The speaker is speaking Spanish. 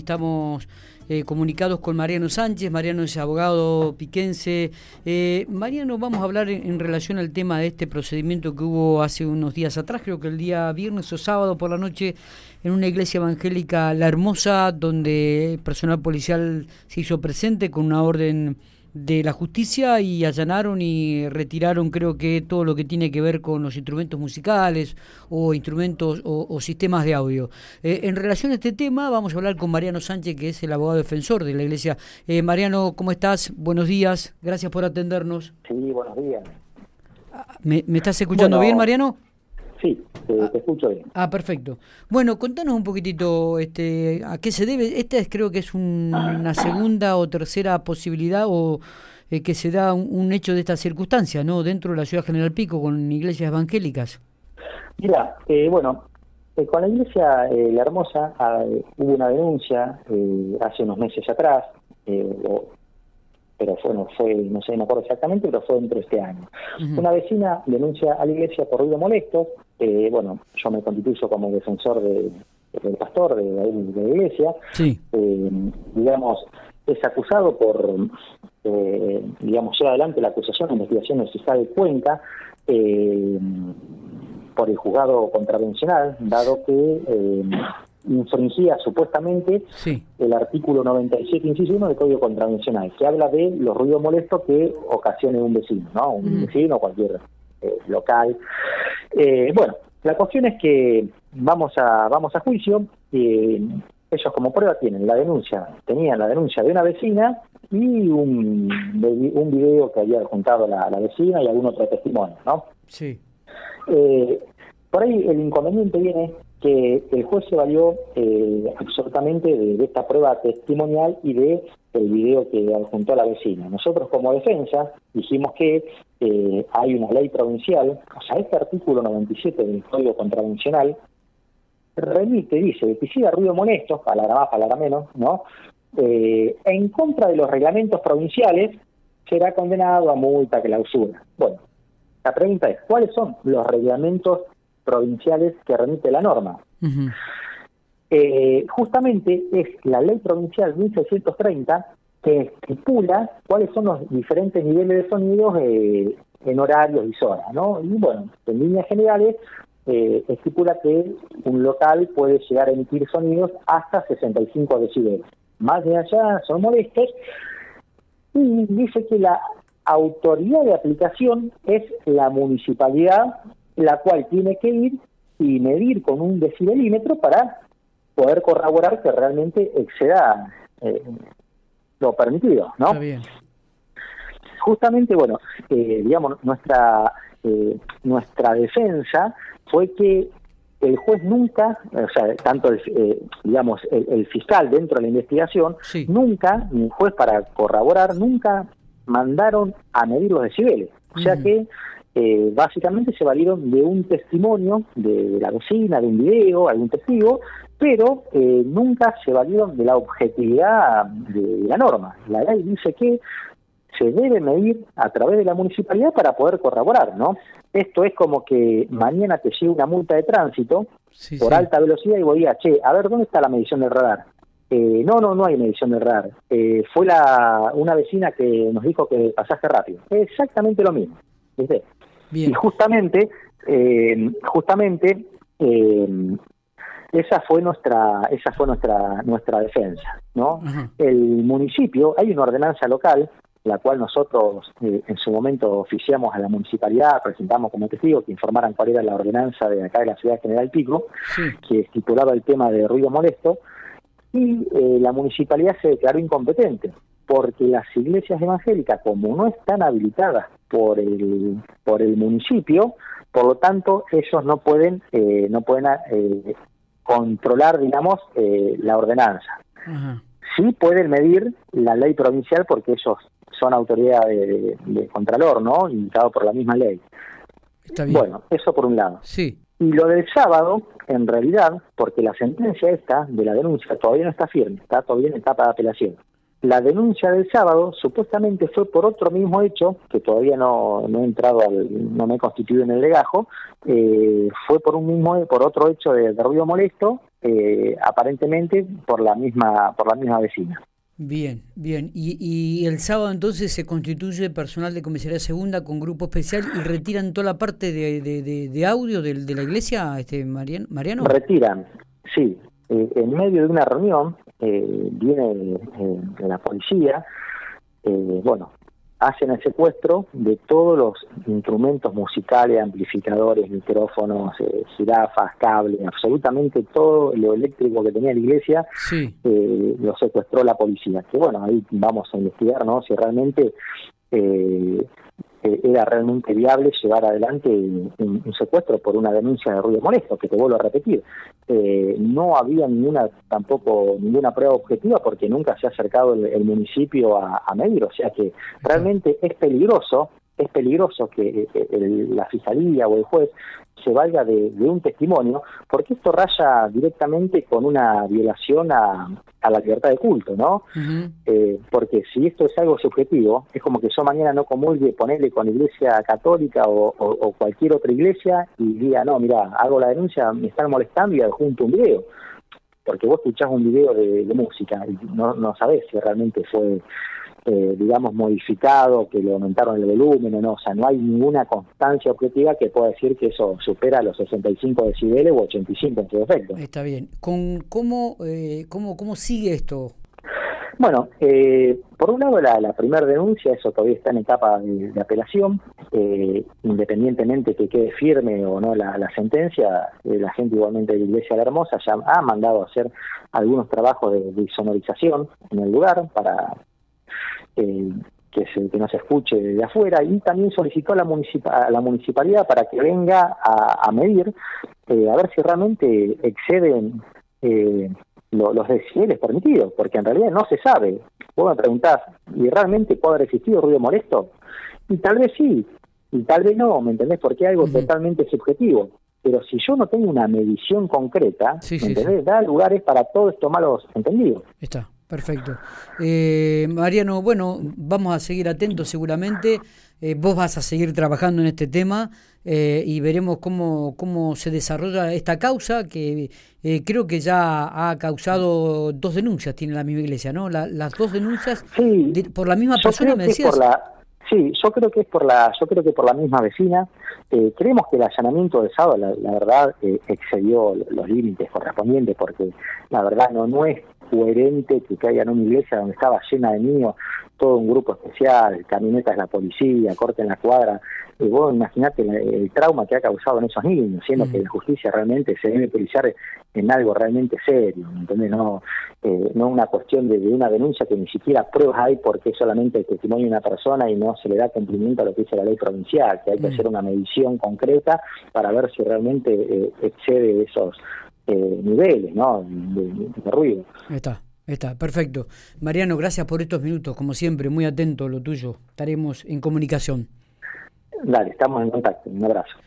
Estamos eh, comunicados con Mariano Sánchez, Mariano es abogado piquense. Eh, Mariano, vamos a hablar en, relación al tema de este procedimiento que hubo hace unos días atrás, creo que el día viernes o sábado por la noche, en una iglesia evangélica La Hermosa, donde personal policial se hizo presente con una orden de la justicia y allanaron y retiraron creo que todo lo que tiene que ver con los instrumentos musicales o instrumentos o, sistemas de audio. Eh, en relación a este tema vamos a hablar con Mariano Sánchez que es el abogado defensor de la iglesia. Eh, Mariano, ¿cómo estás? Buenos días, gracias por atendernos. Sí, buenos días. Ah, ¿Me, estás escuchando bien, Mariano? Sí, te, escucho bien. Ah, perfecto. Bueno, contanos un poquitito este, a qué se debe. Esta es, creo que es una segunda o tercera posibilidad o eh, que se da un, hecho de esta circunstancia, ¿no? Dentro de la ciudad General Pico con iglesias evangélicas. Mira, eh, bueno, eh, con la iglesia La Hermosa ah, hubo una denuncia hace unos meses atrás, pero fue, no fue, no sé, no acuerdo exactamente, pero fue dentro de este año. Una vecina denuncia a la iglesia por ruido molesto, eh, bueno, yo me constituyo como defensor de, del pastor de, la iglesia, eh, digamos, es acusado por, eh, digamos, lleva adelante la acusación de investigación del fiscal de Cuenca por el juzgado contravencional, dado que infringía supuestamente el artículo 97, inciso 1 del Código Contravencional, que habla de los ruidos molestos que ocasione un vecino, ¿no? Un vecino o cualquier eh, local. Eh, bueno, la cuestión es que vamos a vamos a juicio. Eh, ellos como prueba tienen la denuncia, tenían la denuncia de una vecina y un, un video que había juntado la, la vecina y algún otro testimonio, ¿no? Sí. por ahí el inconveniente viene que el juez se valió eh, absolutamente de, esta prueba testimonial y de el video que adjuntó la vecina. Nosotros como defensa dijimos que eh, hay una ley provincial, o sea, este artículo 97 del Código Contravencional remite, dice, si ruido molesto, palabra más, palabra menos, ¿no? Eh, en contra de los reglamentos provinciales será condenado a multa, clausura. Bueno, la pregunta es, ¿cuáles son los reglamentos provinciales que remite la norma. Eh, justamente es la ley provincial 1630 que estipula cuáles son los diferentes niveles de sonidos eh, en horarios y zonas, ¿no? Y bueno, en líneas generales eh, estipula que un local puede llegar a emitir sonidos hasta 65 decibeles. Más de allá son molestos y dice que la autoridad de aplicación es la municipalidad la cual tiene que ir y medir con un decibelímetro para poder corroborar que realmente exceda eh, lo permitido, ¿no? Justamente, bueno, eh, digamos, nuestra eh, nuestra defensa fue que el juez nunca, o sea, tanto el, digamos el, fiscal dentro de la investigación, nunca, ni el juez para corroborar, nunca mandaron a medir los decibeles. O sea que eh, básicamente se valieron de un testimonio de, la vecina, de un video, algún testigo, pero eh, nunca se valieron de la objetividad de, la norma. La ley dice que se debe medir a través de la municipalidad para poder corroborar, ¿no? Esto es como que mañana te llega una multa de tránsito por alta velocidad y voy a, che, a ver, ¿dónde está la medición del radar? Eh, no, no, no hay medición del radar. fue la, una vecina que nos dijo que pasaste rápido. exactamente lo mismo. ¿Viste? Y justamente, eh, justamente eh, esa fue nuestra, esa fue nuestra, nuestra defensa, ¿no? El municipio, hay una ordenanza local la cual nosotros eh, en su momento oficiamos a la municipalidad, presentamos como testigo que informaran cuál era la ordenanza de acá de la ciudad de General Pico, que estipulaba el tema de ruido molesto, y la municipalidad se declaró incompetente porque las iglesias evangélicas, como no están habilitadas por el, por el municipio, por lo tanto, ellos no pueden, eh, no pueden eh, controlar, digamos, eh, la ordenanza. Sí pueden medir la ley provincial porque ellos son autoridad de, Contralor, ¿no? Indicado por la misma ley. Bueno, eso por un lado. Sí. Y lo del sábado, en realidad, porque la sentencia esta de la denuncia todavía no está firme, está todavía en etapa de apelación. La denuncia del sábado supuestamente fue por otro mismo hecho, que todavía no, no he entrado, al, no me he constituido en el legajo, eh, fue por un mismo, por otro hecho de, ruido molesto eh, aparentemente por la misma por la misma vecina. Bien, bien. Y, y, el sábado entonces se constituye personal de comisaría segunda con grupo especial y retiran toda la parte de, de, audio de, de, la iglesia, este Mariano. Mariano? Retiran, sí. Eh, en medio de una reunión eh, viene eh, la policía, bueno, hacen el secuestro de todos los instrumentos musicales, amplificadores, micrófonos, eh, jirafas, cables, absolutamente todo lo eléctrico que tenía la iglesia, eh, lo secuestró la policía. Que bueno, ahí vamos a investigar, ¿no? Si realmente eh, era realmente viable llevar adelante un, secuestro por una denuncia de ruido molesto, que te vuelvo a repetir. Eh, no había ninguna tampoco ninguna prueba objetiva porque nunca se ha acercado el, municipio a, a, medir, o sea que realmente es peligroso es peligroso que eh, la fiscalía o el juez se valga de, un testimonio, porque esto raya directamente con una violación a, la libertad de culto, ¿no? Eh, porque si esto es algo subjetivo, es como que yo mañana no comulgue, ponerle con iglesia católica o, cualquier otra iglesia y diga, no, mira, hago la denuncia, me están molestando y adjunto un video. Porque vos escuchás un video de, música y no, no sabés si realmente fue eh, digamos, modificado, que le aumentaron el volumen o no. O sea, no hay ninguna constancia objetiva que pueda decir que eso supera los 65 decibeles o 85 en su defecto. Está bien. ¿Con cómo, eh, cómo, ¿Cómo sigue esto? Bueno, eh, por un lado la, primera denuncia, eso todavía está en etapa de, apelación, eh, independientemente que quede firme o no la, sentencia, la gente igualmente de la Iglesia de la Hermosa ya ha mandado a hacer algunos trabajos de, de sonorización en el lugar para, eh, que, se, que no se escuche de afuera y también solicitó a la, la municipalidad para que venga a, medir eh, a ver si realmente exceden eh, los decibeles permitidos, porque en realidad no se sabe. Vos me preguntás, ¿y realmente puede haber existido ruido molesto? Y tal vez sí, y tal vez no, ¿me entendés? Porque es algo totalmente subjetivo. Pero si yo no tengo una medición concreta, ¿me entendés? Da lugares para todos estos malos entendidos. Está. Perfecto. Eh, Mariano, bueno, vamos a seguir atentos seguramente. Eh, vos vas a seguir trabajando en este tema eh, y veremos cómo, cómo se desarrolla esta causa que creo que ya ha causado dos denuncias, tiene la misma iglesia, ¿no? las dos denuncias por la misma persona, me decías. Sí, yo creo que es por la, yo creo que por la misma vecina. creemos que el allanamiento de sábado, la, verdad, excedió los límites correspondientes, porque la verdad no, no es coherente que caiga en una iglesia donde estaba llena de niños, todo un grupo especial, camionetas de la policía, corte en la cuadra. Y vos imaginate el, trauma que ha causado en esos niños, siendo que la justicia realmente se debe utilizar en algo realmente serio, ¿entendés? No, eh, no una cuestión de, una denuncia que ni siquiera pruebas hay porque es solamente el testimonio de una persona y no se le da cumplimiento a lo que dice la ley provincial, que hay que mm. hacer una medición concreta para ver si realmente eh, excede esos niveles ¿no? De, ruido. Está, está, perfecto. Mariano, gracias por estos minutos, como siempre, muy atento a lo tuyo. Estaremos en comunicación. Dale, estamos en contacto. Un abrazo.